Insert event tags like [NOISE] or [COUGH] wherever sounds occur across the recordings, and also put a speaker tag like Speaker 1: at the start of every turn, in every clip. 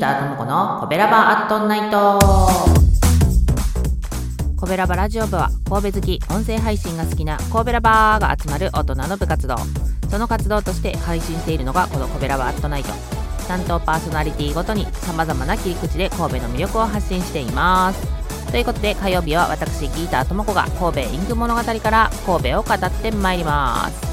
Speaker 1: ターともこのコベラバアットナイト。コベラバラジオ部は神戸好き音声配信が好きな神戸ラバーが集まる大人の部活動。その活動として配信しているのがこのコベラバアットナイト。担当パーソナリティごとにさまざまな切り口で神戸の魅力を発信しています。ということで火曜日は私ギーターともこが神戸インク物語から神戸を語ってまいります。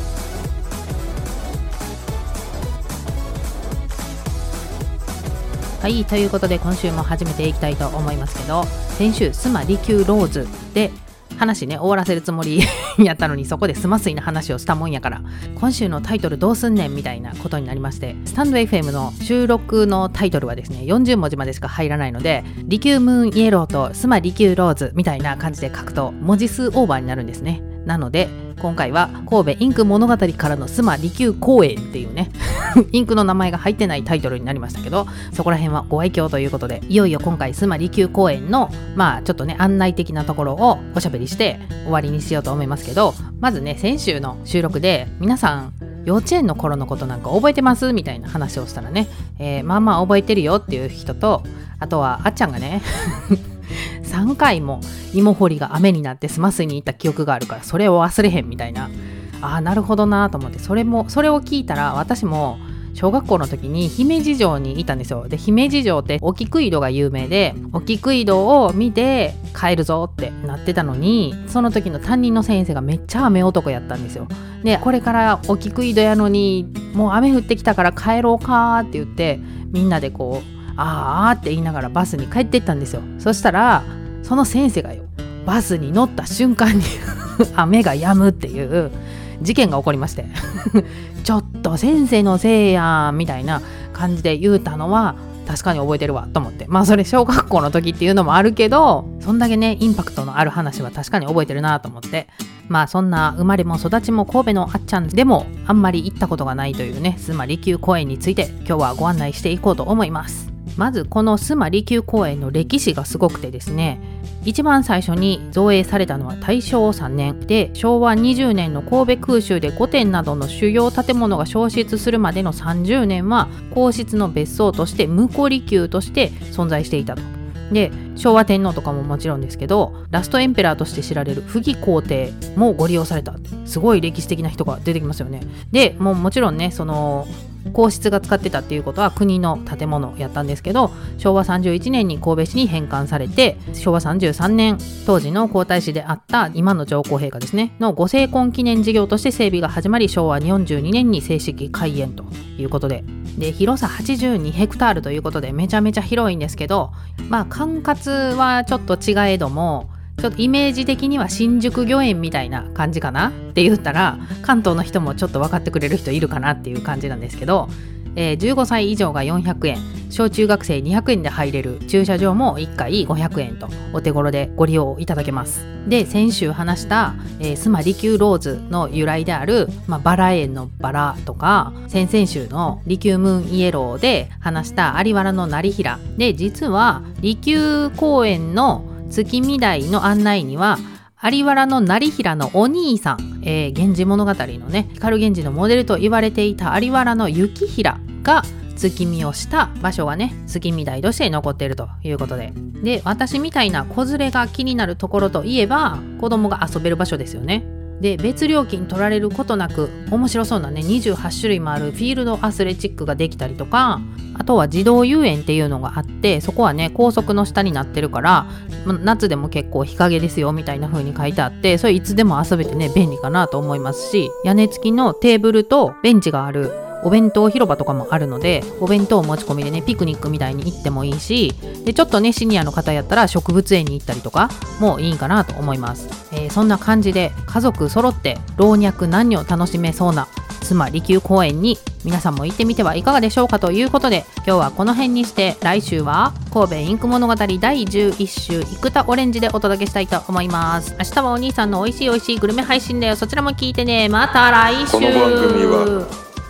Speaker 1: はいということで今週も始めていきたいと思いますけど先週スマリキューローズで話ね終わらせるつもりやったのにそこでスマスイの話をしたもんやから [LAUGHS] 今週のタイトルどうすんねんみたいなことになりましてスタンド FM の収録のタイトルはですね40文字までしか入らないのでリキュームーンイエローとスマリキューローズみたいな感じで書くと文字数オーバーになるんですね。なので今回は神戸インク物語からの須磨離宮公園っていうね [LAUGHS] インクの名前が入ってないタイトルになりましたけどそこら辺はご愛嬌ということでいよいよ今回スマ利休公演のまあちょっとね案内的なところをおしゃべりして終わりにしようと思いますけどまずね先週の収録で皆さん幼稚園の頃のことなんか覚えてますみたいな話をしたらね、えー、まあまあ覚えてるよっていう人とあとはあっちゃんがね [LAUGHS] 3回も芋掘りが雨になってスマスに行った記憶があるからそれを忘れへんみたいなああなるほどなと思ってそれもそれを聞いたら私も小学校の時に姫路城にいたんですよ。で姫路城ってお菊井戸が有名でお菊井戸を見て帰るぞってなってたのにその時の担任の先生がめっちゃ雨男やったんですよ。でこれからお菊井戸やのにもう雨降ってきたから帰ろうかって言ってみんなでこうああって言いながらバスに帰っていったんですよ。そしたらその先生がよバスに乗った瞬間に [LAUGHS] 雨が止むっていう事件が起こりまして。[LAUGHS] ちょっと先生のせいやみたいな感じで言うたのは確かに覚えてるわと思って。まあそれ小学校の時っていうのもあるけどそんだけねインパクトのある話は確かに覚えてるなと思って。まあそんな生まれも育ちも神戸のあっちゃんでもあんまり行ったことがないというね須磨利休公園について今日はご案内していこうと思います。まずこの須磨利休公園の歴史がすごくてですね一番最初に造営されたのは大正3年。で昭和20年の神戸空襲で御殿などの主要建物が消失するまでの30年は皇室の別荘として婿利休として存在していたと。で昭和天皇とかももちろんですけどラストエンペラーとして知られる溥儀皇帝もご利用された。すごい歴史的な人が出てきますよね。でもうもちろんねその皇室が使ってたっていうことは国の建物やったんですけど昭和31年に神戸市に返還されて昭和33年当時の皇太子であった今の上皇陛下ですねのご成婚記念事業として整備が始まり昭和42年に正式開園ということでで広さ82ヘクタールということでめちゃめちゃ広いんですけどまあ管轄はちょっと違えどもちょっとイメージ的には新宿御苑みたいな感じかな？って言ったら関東の人もちょっと分かってくれる人いるかなっていう感じなんですけど、えー、15歳以上が400円小中学生200円で入れる駐車場も1回500円とお手頃でご利用いただけます。で先週話した、えー、スマリキューローズの由来である、まあ、バラ園のバラとか先々週のリキュームーンイエローで話した在原の業平。で実は離宮公園の月見台の案内には在原の業平のお兄さん、えー、源氏物語のね光源氏のモデルと言われていた在原の行平が月見をした場所がね月見台として残っているということで。で私みたいな子連れが気になるところといえば子供が遊べる場所ですよね。で別料金取られることなく面白そうなね28種類もあるフィールドアスレチックができたりとかあとは児童遊園っていうのがあってそこはね高速の下になってるから夏でも結構日陰ですよみたいな風に書いてあってそれいつでも遊べてね便利かなと思いますし屋根付きのテーブルとベンチがあるお弁当広場とかもあるのでお弁当持ち込みでねピクニックみたいに行ってもいいしでちょっとねシニアの方やったら植物園に行ったりとかもいいかなと思います、えー、そんな感じで家族揃って老若男女楽しめそうな妻利休公園に皆さんも行ってみてはいかがでしょうかということで今日はこの辺にして来週は神戸インク物語第11週生田オレンジでお届けしたいと思います。明日はお兄さんの美味しい美味しいグルメ配信だよ。そちらも聞いてね。また来週。